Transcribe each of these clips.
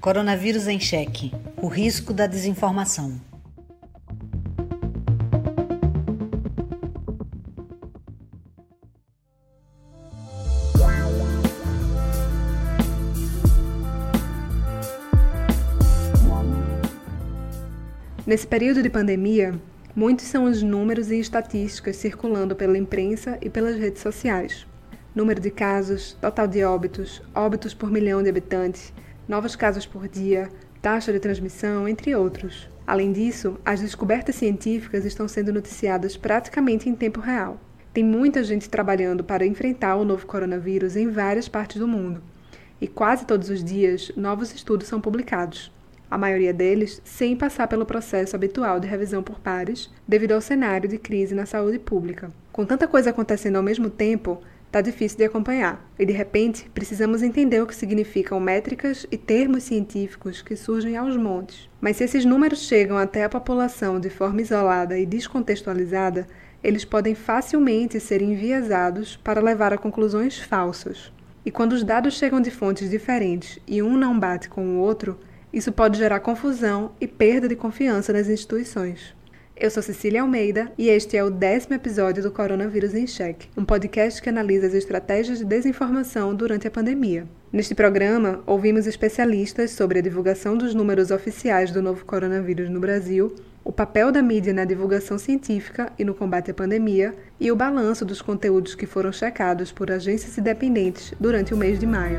Coronavírus em Cheque O risco da desinformação. Nesse período de pandemia, muitos são os números e estatísticas circulando pela imprensa e pelas redes sociais. Número de casos, total de óbitos, óbitos por milhão de habitantes, novos casos por dia, taxa de transmissão, entre outros. Além disso, as descobertas científicas estão sendo noticiadas praticamente em tempo real. Tem muita gente trabalhando para enfrentar o novo coronavírus em várias partes do mundo. E quase todos os dias, novos estudos são publicados. A maioria deles sem passar pelo processo habitual de revisão por pares, devido ao cenário de crise na saúde pública. Com tanta coisa acontecendo ao mesmo tempo, Está difícil de acompanhar, e de repente precisamos entender o que significam métricas e termos científicos que surgem aos montes. Mas se esses números chegam até a população de forma isolada e descontextualizada, eles podem facilmente ser enviesados para levar a conclusões falsas. E quando os dados chegam de fontes diferentes e um não bate com o outro, isso pode gerar confusão e perda de confiança nas instituições. Eu sou Cecília Almeida e este é o décimo episódio do Coronavírus em Cheque, um podcast que analisa as estratégias de desinformação durante a pandemia. Neste programa, ouvimos especialistas sobre a divulgação dos números oficiais do novo coronavírus no Brasil, o papel da mídia na divulgação científica e no combate à pandemia e o balanço dos conteúdos que foram checados por agências independentes durante o mês de maio.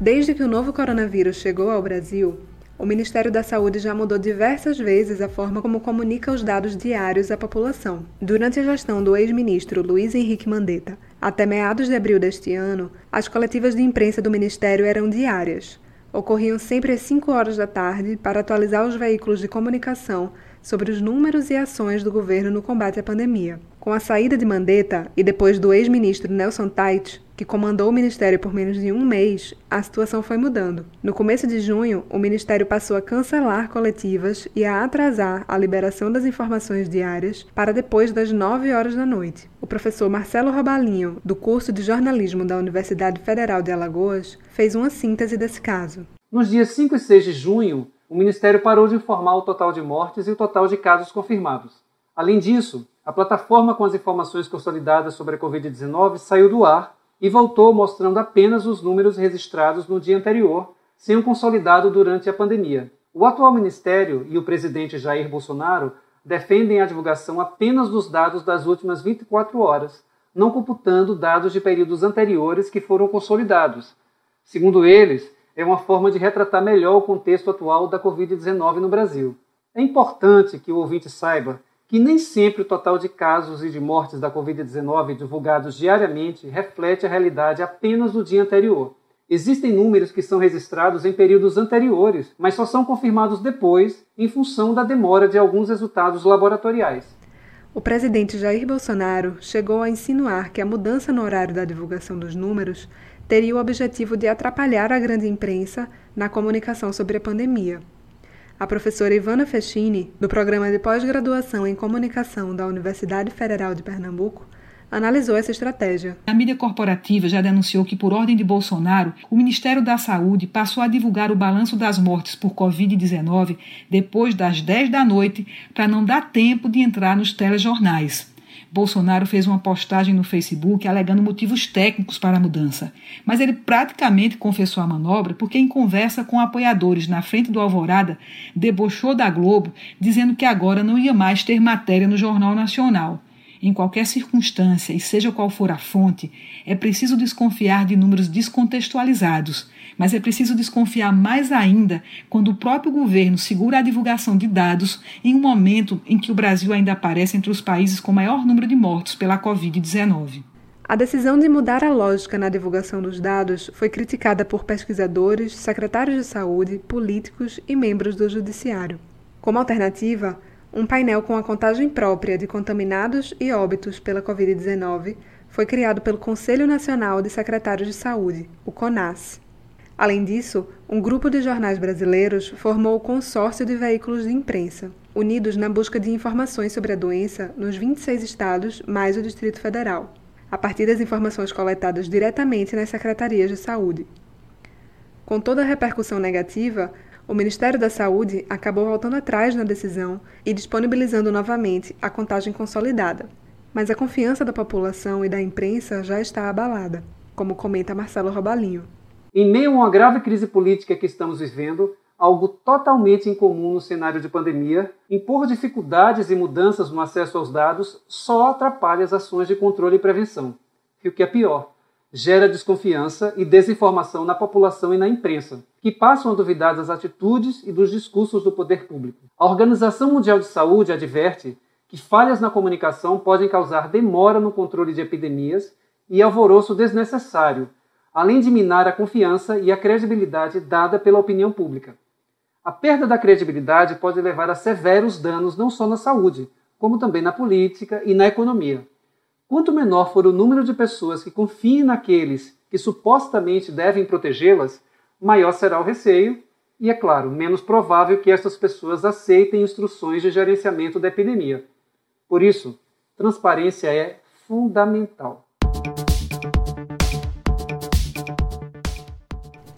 Desde que o novo coronavírus chegou ao Brasil, o Ministério da Saúde já mudou diversas vezes a forma como comunica os dados diários à população. Durante a gestão do ex-ministro Luiz Henrique Mandetta, até meados de abril deste ano, as coletivas de imprensa do Ministério eram diárias. Ocorriam sempre às 5 horas da tarde para atualizar os veículos de comunicação sobre os números e ações do governo no combate à pandemia. Com a saída de Mandetta e depois do ex-ministro Nelson Tait, que comandou o ministério por menos de um mês, a situação foi mudando. No começo de junho, o ministério passou a cancelar coletivas e a atrasar a liberação das informações diárias para depois das 9 horas da noite. O professor Marcelo Robalinho, do curso de jornalismo da Universidade Federal de Alagoas, fez uma síntese desse caso. Nos dias 5 e 6 de junho, o Ministério parou de informar o total de mortes e o total de casos confirmados. Além disso, a plataforma com as informações consolidadas sobre a Covid-19 saiu do ar e voltou mostrando apenas os números registrados no dia anterior, sem o consolidado durante a pandemia. O atual ministério e o presidente Jair Bolsonaro defendem a divulgação apenas dos dados das últimas 24 horas, não computando dados de períodos anteriores que foram consolidados. Segundo eles, é uma forma de retratar melhor o contexto atual da Covid-19 no Brasil. É importante que o ouvinte saiba que nem sempre o total de casos e de mortes da Covid-19 divulgados diariamente reflete a realidade apenas do dia anterior. Existem números que são registrados em períodos anteriores, mas só são confirmados depois, em função da demora de alguns resultados laboratoriais. O presidente Jair Bolsonaro chegou a insinuar que a mudança no horário da divulgação dos números teria o objetivo de atrapalhar a grande imprensa na comunicação sobre a pandemia. A professora Ivana Fechini, do programa de pós-graduação em comunicação da Universidade Federal de Pernambuco, analisou essa estratégia. A mídia corporativa já denunciou que, por ordem de Bolsonaro, o Ministério da Saúde passou a divulgar o balanço das mortes por Covid-19 depois das 10 da noite, para não dar tempo de entrar nos telejornais. Bolsonaro fez uma postagem no Facebook alegando motivos técnicos para a mudança, mas ele praticamente confessou a manobra porque, em conversa com apoiadores na frente do Alvorada, debochou da Globo, dizendo que agora não ia mais ter matéria no Jornal Nacional. Em qualquer circunstância, e seja qual for a fonte, é preciso desconfiar de números descontextualizados, mas é preciso desconfiar mais ainda quando o próprio governo segura a divulgação de dados em um momento em que o Brasil ainda aparece entre os países com maior número de mortos pela Covid-19. A decisão de mudar a lógica na divulgação dos dados foi criticada por pesquisadores, secretários de saúde, políticos e membros do judiciário. Como alternativa, um painel com a contagem própria de contaminados e óbitos pela Covid-19 foi criado pelo Conselho Nacional de Secretários de Saúde, o CONAS. Além disso, um grupo de jornais brasileiros formou o Consórcio de Veículos de Imprensa, unidos na busca de informações sobre a doença nos 26 estados, mais o Distrito Federal, a partir das informações coletadas diretamente nas secretarias de saúde. Com toda a repercussão negativa, o Ministério da Saúde acabou voltando atrás na decisão e disponibilizando novamente a contagem consolidada. Mas a confiança da população e da imprensa já está abalada, como comenta Marcelo Robalinho. Em meio a uma grave crise política que estamos vivendo, algo totalmente incomum no cenário de pandemia, impor dificuldades e mudanças no acesso aos dados só atrapalha as ações de controle e prevenção. E o que é pior, gera desconfiança e desinformação na população e na imprensa, que passam a duvidar das atitudes e dos discursos do poder público. A Organização Mundial de Saúde adverte que falhas na comunicação podem causar demora no controle de epidemias e alvoroço desnecessário, além de minar a confiança e a credibilidade dada pela opinião pública. A perda da credibilidade pode levar a severos danos não só na saúde, como também na política e na economia. Quanto menor for o número de pessoas que confiem naqueles que supostamente devem protegê-las, maior será o receio e, é claro, menos provável que estas pessoas aceitem instruções de gerenciamento da epidemia. Por isso, transparência é fundamental.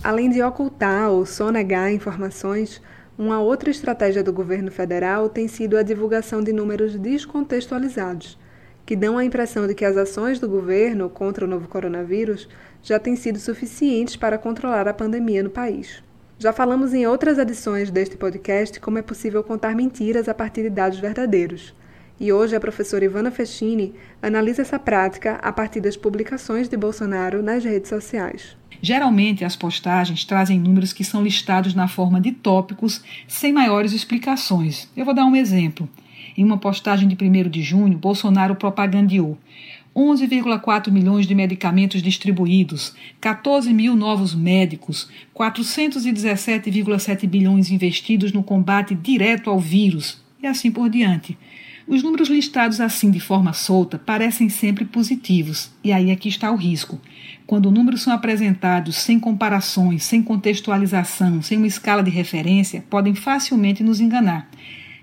Além de ocultar ou sonegar informações, uma outra estratégia do governo federal tem sido a divulgação de números descontextualizados que dão a impressão de que as ações do governo contra o novo coronavírus já têm sido suficientes para controlar a pandemia no país. Já falamos em outras edições deste podcast como é possível contar mentiras a partir de dados verdadeiros. E hoje a professora Ivana Fechini analisa essa prática a partir das publicações de Bolsonaro nas redes sociais. Geralmente, as postagens trazem números que são listados na forma de tópicos sem maiores explicações. Eu vou dar um exemplo. Em uma postagem de 1 de junho, Bolsonaro propagandeou 11,4 milhões de medicamentos distribuídos, 14 mil novos médicos, 417,7 bilhões investidos no combate direto ao vírus e assim por diante. Os números listados assim de forma solta parecem sempre positivos, e aí é que está o risco. Quando números são apresentados sem comparações, sem contextualização, sem uma escala de referência, podem facilmente nos enganar.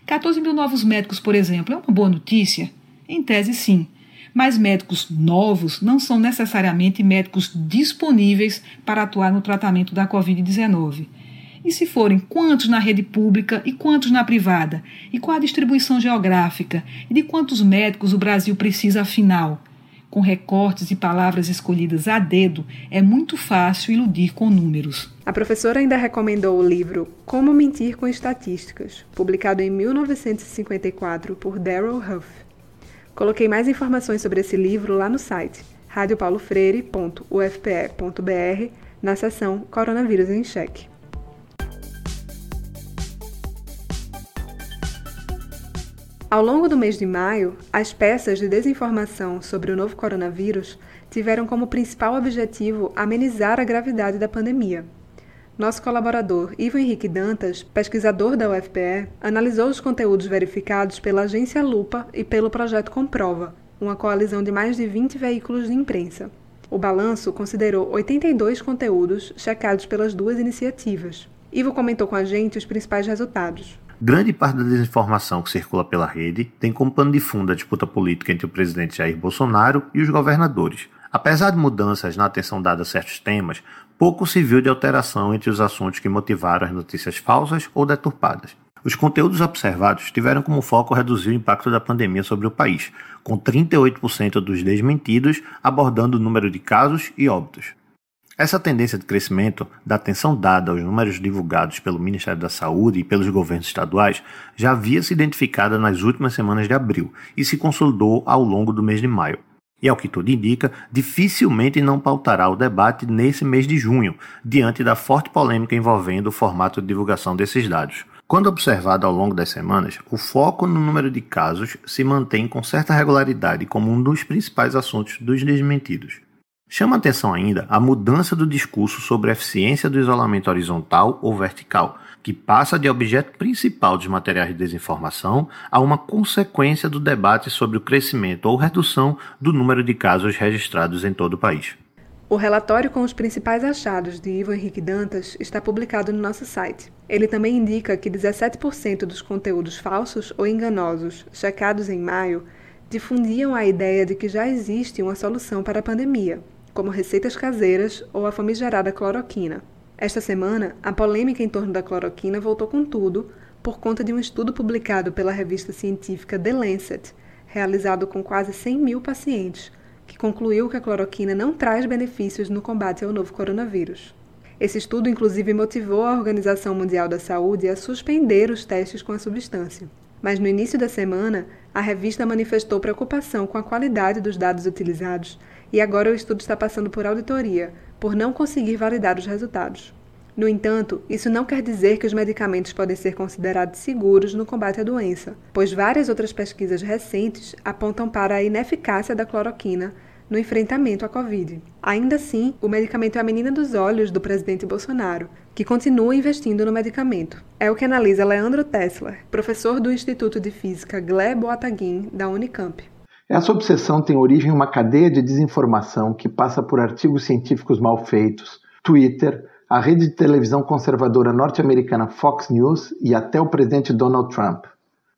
14 mil novos médicos, por exemplo, é uma boa notícia? Em tese, sim. Mas médicos novos não são necessariamente médicos disponíveis para atuar no tratamento da Covid-19. E se forem, quantos na rede pública e quantos na privada? E qual a distribuição geográfica? E de quantos médicos o Brasil precisa afinal? Com recortes e palavras escolhidas a dedo, é muito fácil iludir com números. A professora ainda recomendou o livro Como Mentir com Estatísticas, publicado em 1954 por Darrell Huff. Coloquei mais informações sobre esse livro lá no site radiopaulofreire.ufpe.br na seção Coronavírus em Cheque. Ao longo do mês de maio, as peças de desinformação sobre o novo coronavírus tiveram como principal objetivo amenizar a gravidade da pandemia. Nosso colaborador Ivo Henrique Dantas, pesquisador da UFPE, analisou os conteúdos verificados pela agência Lupa e pelo projeto Comprova, uma coalizão de mais de 20 veículos de imprensa. O balanço considerou 82 conteúdos checados pelas duas iniciativas. Ivo comentou com a gente os principais resultados. Grande parte da desinformação que circula pela rede tem como pano de fundo a disputa política entre o presidente Jair Bolsonaro e os governadores. Apesar de mudanças na atenção dada a certos temas, pouco se viu de alteração entre os assuntos que motivaram as notícias falsas ou deturpadas. Os conteúdos observados tiveram como foco reduzir o impacto da pandemia sobre o país, com 38% dos desmentidos abordando o número de casos e óbitos. Essa tendência de crescimento da atenção dada aos números divulgados pelo Ministério da Saúde e pelos governos estaduais já havia se identificada nas últimas semanas de abril e se consolidou ao longo do mês de maio. E ao que tudo indica, dificilmente não pautará o debate nesse mês de junho, diante da forte polêmica envolvendo o formato de divulgação desses dados. Quando observado ao longo das semanas, o foco no número de casos se mantém com certa regularidade como um dos principais assuntos dos desmentidos. Chama atenção ainda a mudança do discurso sobre a eficiência do isolamento horizontal ou vertical, que passa de objeto principal dos materiais de desinformação a uma consequência do debate sobre o crescimento ou redução do número de casos registrados em todo o país. O relatório com os principais achados de Ivo Henrique Dantas está publicado no nosso site. Ele também indica que 17% dos conteúdos falsos ou enganosos checados em maio difundiam a ideia de que já existe uma solução para a pandemia, como receitas caseiras ou a famigerada cloroquina. Esta semana, a polêmica em torno da cloroquina voltou com tudo por conta de um estudo publicado pela revista científica The Lancet, realizado com quase 100 mil pacientes, que concluiu que a cloroquina não traz benefícios no combate ao novo coronavírus. Esse estudo, inclusive, motivou a Organização Mundial da Saúde a suspender os testes com a substância. Mas no início da semana, a revista manifestou preocupação com a qualidade dos dados utilizados e agora o estudo está passando por auditoria, por não conseguir validar os resultados. No entanto, isso não quer dizer que os medicamentos podem ser considerados seguros no combate à doença, pois várias outras pesquisas recentes apontam para a ineficácia da cloroquina no enfrentamento à Covid. Ainda assim, o medicamento é a menina dos olhos do presidente Bolsonaro, que continua investindo no medicamento. É o que analisa Leandro Tessler, professor do Instituto de Física Gleb Ataguin, da Unicamp. Essa obsessão tem origem em uma cadeia de desinformação que passa por artigos científicos mal feitos, Twitter, a rede de televisão conservadora norte-americana Fox News e até o presidente Donald Trump.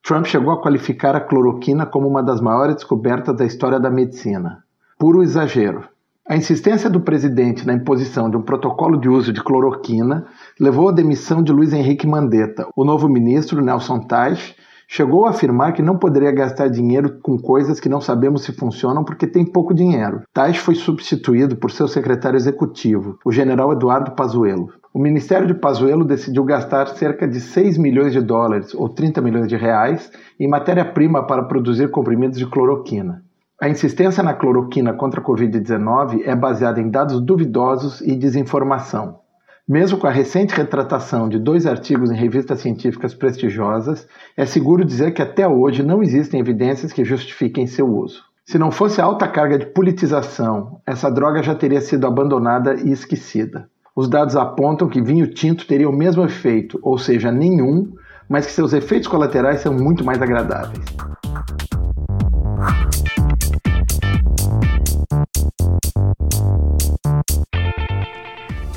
Trump chegou a qualificar a cloroquina como uma das maiores descobertas da história da medicina puro exagero. A insistência do presidente na imposição de um protocolo de uso de cloroquina levou à demissão de Luiz Henrique Mandetta. O novo ministro, Nelson Teich, chegou a afirmar que não poderia gastar dinheiro com coisas que não sabemos se funcionam porque tem pouco dinheiro. Teich foi substituído por seu secretário executivo, o general Eduardo Pazuello. O Ministério de Pazuello decidiu gastar cerca de 6 milhões de dólares, ou 30 milhões de reais, em matéria-prima para produzir comprimidos de cloroquina. A insistência na cloroquina contra a Covid-19 é baseada em dados duvidosos e desinformação. Mesmo com a recente retratação de dois artigos em revistas científicas prestigiosas, é seguro dizer que até hoje não existem evidências que justifiquem seu uso. Se não fosse a alta carga de politização, essa droga já teria sido abandonada e esquecida. Os dados apontam que vinho tinto teria o mesmo efeito, ou seja, nenhum, mas que seus efeitos colaterais são muito mais agradáveis.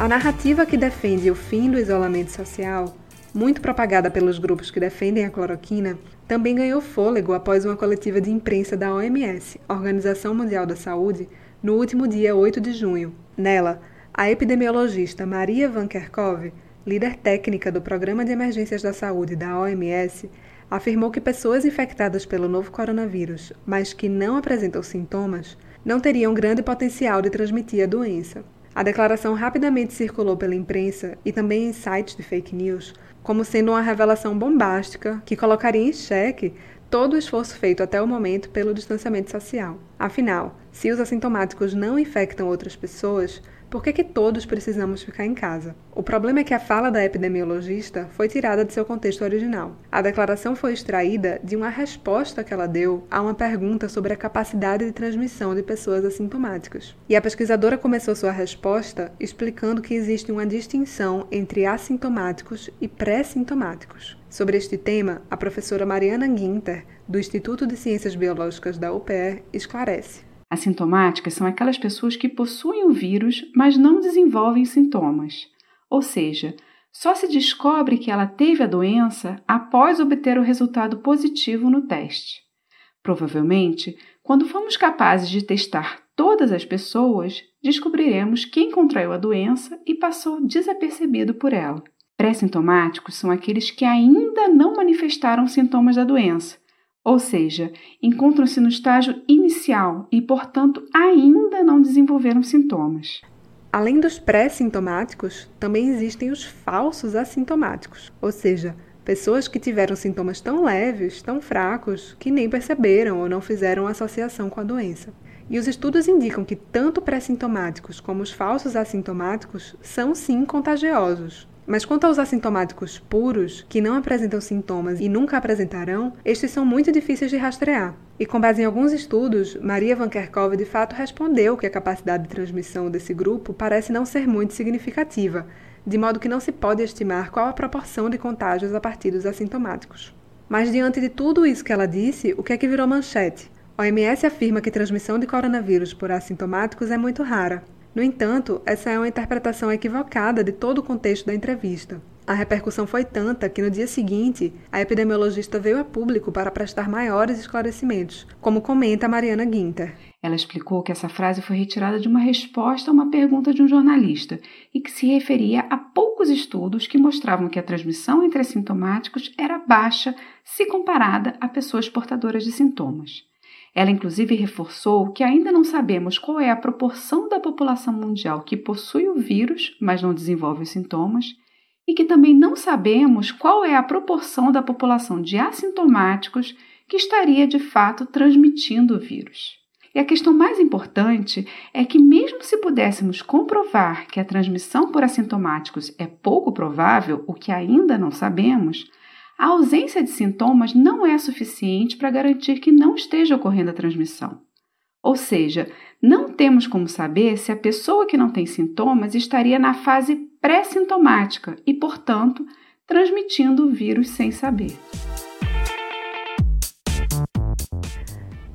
A narrativa que defende o fim do isolamento social, muito propagada pelos grupos que defendem a cloroquina, também ganhou fôlego após uma coletiva de imprensa da OMS, Organização Mundial da Saúde, no último dia 8 de junho. Nela, a epidemiologista Maria Van Kerkhove, líder técnica do Programa de Emergências da Saúde da OMS, afirmou que pessoas infectadas pelo novo coronavírus, mas que não apresentam sintomas, não teriam grande potencial de transmitir a doença. A declaração rapidamente circulou pela imprensa e também em sites de fake news como sendo uma revelação bombástica que colocaria em xeque todo o esforço feito até o momento pelo distanciamento social. Afinal, se os assintomáticos não infectam outras pessoas, por que, que todos precisamos ficar em casa? O problema é que a fala da epidemiologista foi tirada de seu contexto original. A declaração foi extraída de uma resposta que ela deu a uma pergunta sobre a capacidade de transmissão de pessoas assintomáticas. E a pesquisadora começou sua resposta explicando que existe uma distinção entre assintomáticos e pré-sintomáticos. Sobre este tema, a professora Mariana Guinter, do Instituto de Ciências Biológicas da UPE, esclarece. Assintomáticas são aquelas pessoas que possuem o vírus, mas não desenvolvem sintomas. Ou seja, só se descobre que ela teve a doença após obter o resultado positivo no teste. Provavelmente, quando formos capazes de testar todas as pessoas, descobriremos quem contraiu a doença e passou desapercebido por ela. Pré-sintomáticos são aqueles que ainda não manifestaram sintomas da doença, ou seja, encontram-se no estágio inicial e, portanto, ainda não desenvolveram sintomas. Além dos pré-sintomáticos, também existem os falsos assintomáticos, ou seja, pessoas que tiveram sintomas tão leves, tão fracos, que nem perceberam ou não fizeram associação com a doença. E os estudos indicam que tanto pré-sintomáticos como os falsos assintomáticos são sim contagiosos, mas quanto aos assintomáticos puros, que não apresentam sintomas e nunca apresentarão, estes são muito difíceis de rastrear. E com base em alguns estudos, Maria Van Kerkhove de fato respondeu que a capacidade de transmissão desse grupo parece não ser muito significativa, de modo que não se pode estimar qual a proporção de contágios a partir dos assintomáticos. Mas diante de tudo isso que ela disse, o que é que virou manchete? A OMS afirma que transmissão de coronavírus por assintomáticos é muito rara, no entanto, essa é uma interpretação equivocada de todo o contexto da entrevista. A repercussão foi tanta que no dia seguinte, a epidemiologista veio a público para prestar maiores esclarecimentos, como comenta Mariana Guinter. Ela explicou que essa frase foi retirada de uma resposta a uma pergunta de um jornalista e que se referia a poucos estudos que mostravam que a transmissão entre assintomáticos era baixa se comparada a pessoas portadoras de sintomas. Ela, inclusive, reforçou que ainda não sabemos qual é a proporção da população mundial que possui o vírus, mas não desenvolve os sintomas, e que também não sabemos qual é a proporção da população de assintomáticos que estaria de fato transmitindo o vírus. E a questão mais importante é que, mesmo se pudéssemos comprovar que a transmissão por assintomáticos é pouco provável, o que ainda não sabemos, a ausência de sintomas não é suficiente para garantir que não esteja ocorrendo a transmissão. Ou seja, não temos como saber se a pessoa que não tem sintomas estaria na fase pré-sintomática e, portanto, transmitindo o vírus sem saber.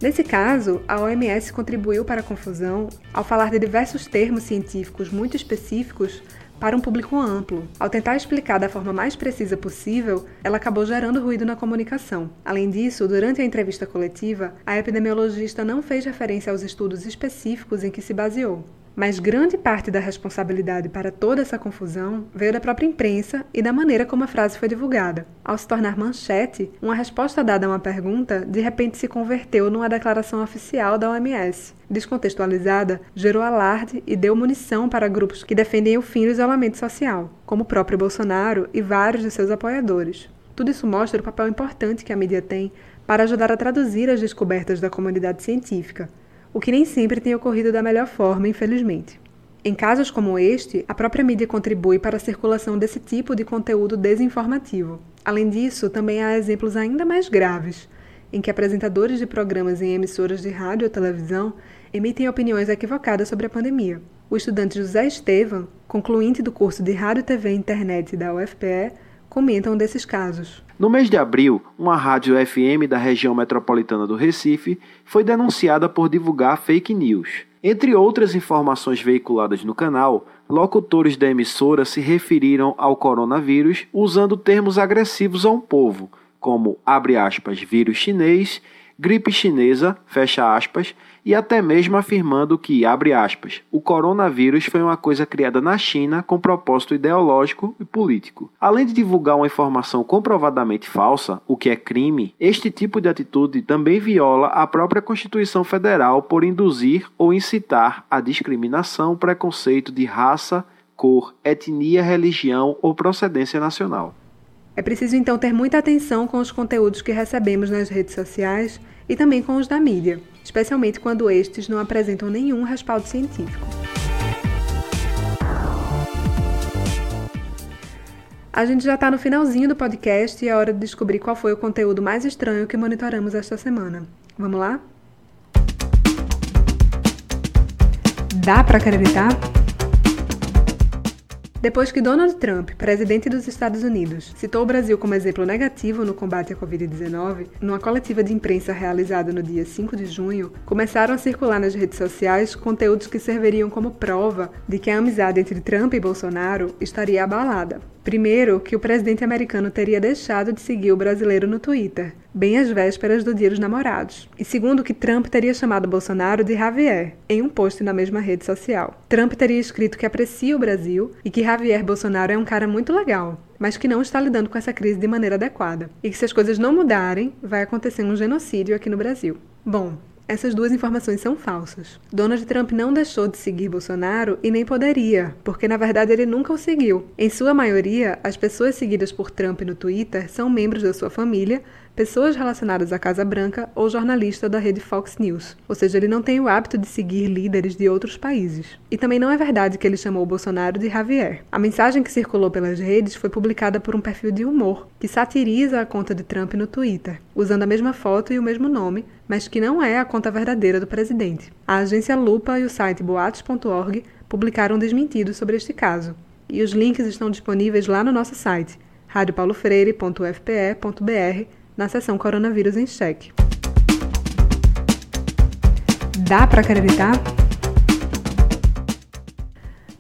Nesse caso, a OMS contribuiu para a confusão ao falar de diversos termos científicos muito específicos para um público amplo. Ao tentar explicar da forma mais precisa possível, ela acabou gerando ruído na comunicação. Além disso, durante a entrevista coletiva, a epidemiologista não fez referência aos estudos específicos em que se baseou. Mas grande parte da responsabilidade para toda essa confusão veio da própria imprensa e da maneira como a frase foi divulgada. Ao se tornar manchete, uma resposta dada a uma pergunta de repente se converteu numa declaração oficial da OMS. Descontextualizada, gerou alarde e deu munição para grupos que defendem o fim do isolamento social, como o próprio Bolsonaro e vários de seus apoiadores. Tudo isso mostra o papel importante que a mídia tem para ajudar a traduzir as descobertas da comunidade científica o que nem sempre tem ocorrido da melhor forma, infelizmente. Em casos como este, a própria mídia contribui para a circulação desse tipo de conteúdo desinformativo. Além disso, também há exemplos ainda mais graves, em que apresentadores de programas em emissoras de rádio ou televisão emitem opiniões equivocadas sobre a pandemia. O estudante José Estevam, concluinte do curso de Rádio, TV e Internet da UFPE, comentam desses casos. No mês de abril, uma rádio FM da região metropolitana do Recife foi denunciada por divulgar fake news. Entre outras informações veiculadas no canal, locutores da emissora se referiram ao coronavírus usando termos agressivos a um povo, como abre aspas, vírus chinês, gripe chinesa, fecha aspas, e até mesmo afirmando que, abre aspas, o coronavírus foi uma coisa criada na China com propósito ideológico e político. Além de divulgar uma informação comprovadamente falsa, o que é crime, este tipo de atitude também viola a própria Constituição Federal por induzir ou incitar a discriminação, preconceito de raça, cor, etnia, religião ou procedência nacional. É preciso então ter muita atenção com os conteúdos que recebemos nas redes sociais e também com os da mídia, especialmente quando estes não apresentam nenhum respaldo científico. A gente já está no finalzinho do podcast e é hora de descobrir qual foi o conteúdo mais estranho que monitoramos esta semana. Vamos lá? Dá para acreditar? Depois que Donald Trump, presidente dos Estados Unidos, citou o Brasil como exemplo negativo no combate à Covid-19, numa coletiva de imprensa realizada no dia 5 de junho, começaram a circular nas redes sociais conteúdos que serviriam como prova de que a amizade entre Trump e Bolsonaro estaria abalada. Primeiro, que o presidente americano teria deixado de seguir o brasileiro no Twitter, bem às vésperas do Dia dos Namorados. E segundo, que Trump teria chamado Bolsonaro de Javier, em um post na mesma rede social. Trump teria escrito que aprecia o Brasil e que Javier Bolsonaro é um cara muito legal, mas que não está lidando com essa crise de maneira adequada. E que se as coisas não mudarem, vai acontecer um genocídio aqui no Brasil. Bom, essas duas informações são falsas. Donald Trump não deixou de seguir Bolsonaro e nem poderia, porque na verdade ele nunca o seguiu. Em sua maioria, as pessoas seguidas por Trump no Twitter são membros da sua família, pessoas relacionadas à Casa Branca ou jornalista da rede Fox News. Ou seja, ele não tem o hábito de seguir líderes de outros países. E também não é verdade que ele chamou Bolsonaro de Javier. A mensagem que circulou pelas redes foi publicada por um perfil de humor que satiriza a conta de Trump no Twitter, usando a mesma foto e o mesmo nome, mas que não é a conta verdadeira do presidente. A agência Lupa e o site boatos.org publicaram desmentidos sobre este caso. E os links estão disponíveis lá no nosso site, radiopaulofreire.fpe.br na seção Coronavírus em Cheque. Dá para acreditar?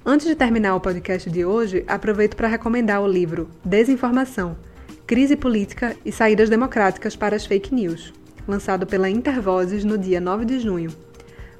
Antes de terminar o podcast de hoje, aproveito para recomendar o livro Desinformação: Crise Política e Saídas Democráticas para as Fake News, lançado pela Intervozes no dia 9 de junho.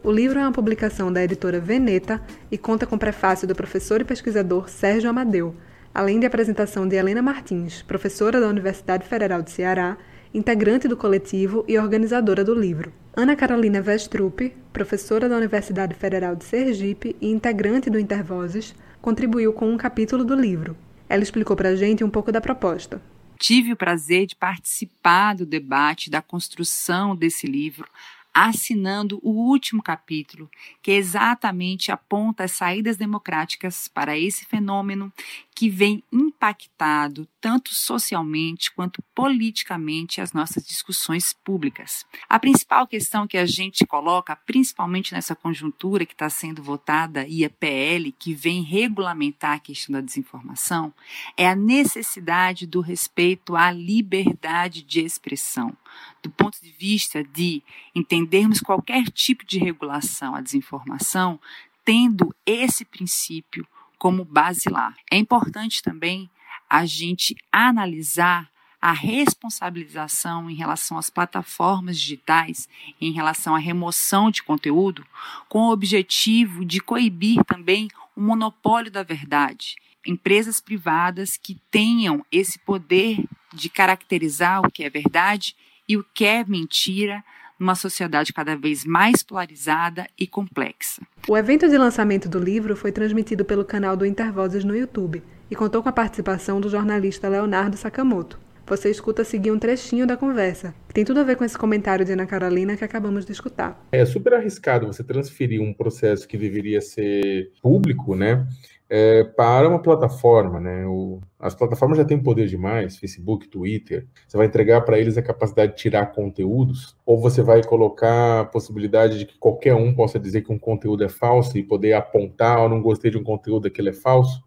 O livro é uma publicação da editora Veneta e conta com prefácio do professor e pesquisador Sérgio Amadeu, além de apresentação de Helena Martins, professora da Universidade Federal de Ceará, integrante do coletivo e organizadora do livro. Ana Carolina Vestrup, professora da Universidade Federal de Sergipe e integrante do Intervozes, contribuiu com um capítulo do livro. Ela explicou para a gente um pouco da proposta. Tive o prazer de participar do debate, da construção desse livro, assinando o último capítulo, que exatamente aponta as saídas democráticas para esse fenômeno que vem impactado tanto socialmente quanto politicamente as nossas discussões públicas. A principal questão que a gente coloca, principalmente nessa conjuntura que está sendo votada, IAPL, que vem regulamentar a questão da desinformação, é a necessidade do respeito à liberdade de expressão, do ponto de vista de entendermos qualquer tipo de regulação à desinformação, tendo esse princípio como basilar. É importante também a gente analisar a responsabilização em relação às plataformas digitais, em relação à remoção de conteúdo, com o objetivo de coibir também o monopólio da verdade. Empresas privadas que tenham esse poder de caracterizar o que é verdade e o que é mentira numa sociedade cada vez mais polarizada e complexa. O evento de lançamento do livro foi transmitido pelo canal do Intervozes no YouTube e contou com a participação do jornalista Leonardo Sakamoto. Você escuta seguir um trechinho da conversa, que tem tudo a ver com esse comentário de Ana Carolina que acabamos de escutar. É super arriscado você transferir um processo que deveria ser público, né, é, para uma plataforma, né? O, as plataformas já têm poder demais, Facebook, Twitter. Você vai entregar para eles a capacidade de tirar conteúdos, ou você vai colocar a possibilidade de que qualquer um possa dizer que um conteúdo é falso e poder apontar, ou não gostei de um conteúdo, aquele é falso.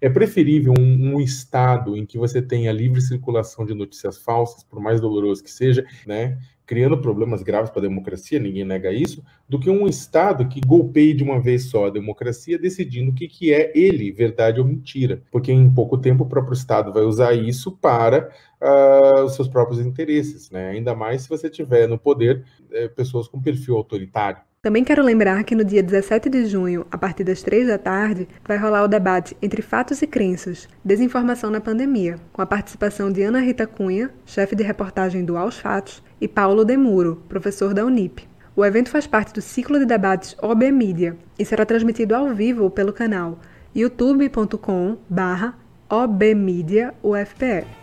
É preferível um, um, estado em que você tenha livre circulação de notícias falsas, por mais doloroso que seja, né? Criando problemas graves para a democracia, ninguém nega isso, do que um Estado que golpeie de uma vez só a democracia, decidindo o que, que é ele, verdade ou mentira. Porque em pouco tempo o próprio Estado vai usar isso para uh, os seus próprios interesses, né? ainda mais se você tiver no poder é, pessoas com perfil autoritário. Também quero lembrar que no dia 17 de junho, a partir das 3 da tarde, vai rolar o debate entre fatos e crenças, desinformação na pandemia, com a participação de Ana Rita Cunha, chefe de reportagem do Aos Fatos, e Paulo Demuro, professor da Unip. O evento faz parte do ciclo de debates OB Mídia e será transmitido ao vivo pelo canal youtube.com/obmediaufpe.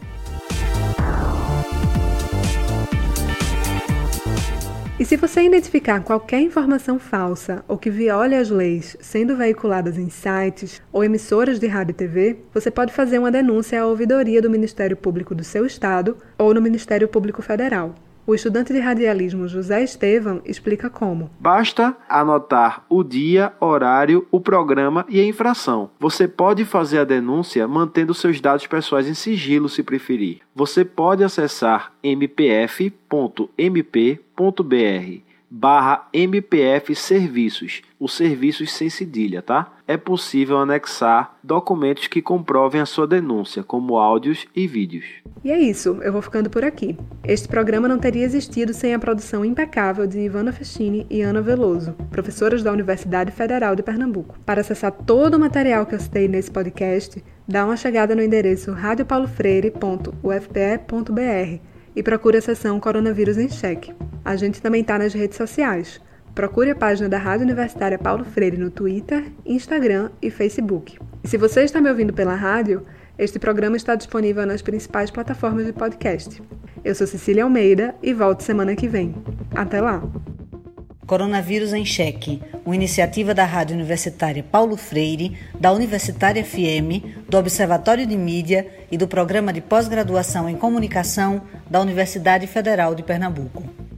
E se você identificar qualquer informação falsa ou que viole as leis sendo veiculadas em sites ou emissoras de rádio e TV, você pode fazer uma denúncia à ouvidoria do Ministério Público do seu estado ou no Ministério Público Federal. O estudante de radialismo José Estevam explica como. Basta anotar o dia, horário, o programa e a infração. Você pode fazer a denúncia mantendo seus dados pessoais em sigilo, se preferir. Você pode acessar mpf.mp.br barra MPF Serviços, os serviços sem cedilha, tá? É possível anexar documentos que comprovem a sua denúncia, como áudios e vídeos. E é isso, eu vou ficando por aqui. Este programa não teria existido sem a produção impecável de Ivana Festini e Ana Veloso, professoras da Universidade Federal de Pernambuco. Para acessar todo o material que eu citei nesse podcast, dá uma chegada no endereço radiopaulofreire.ufpe.br e procure a seção Coronavírus em Cheque. A gente também está nas redes sociais. Procure a página da Rádio Universitária Paulo Freire no Twitter, Instagram e Facebook. E se você está me ouvindo pela rádio, este programa está disponível nas principais plataformas de podcast. Eu sou Cecília Almeida e volto semana que vem. Até lá! Coronavírus em Cheque, uma iniciativa da Rádio Universitária Paulo Freire, da Universitária FM, do Observatório de Mídia e do Programa de Pós-Graduação em Comunicação da Universidade Federal de Pernambuco.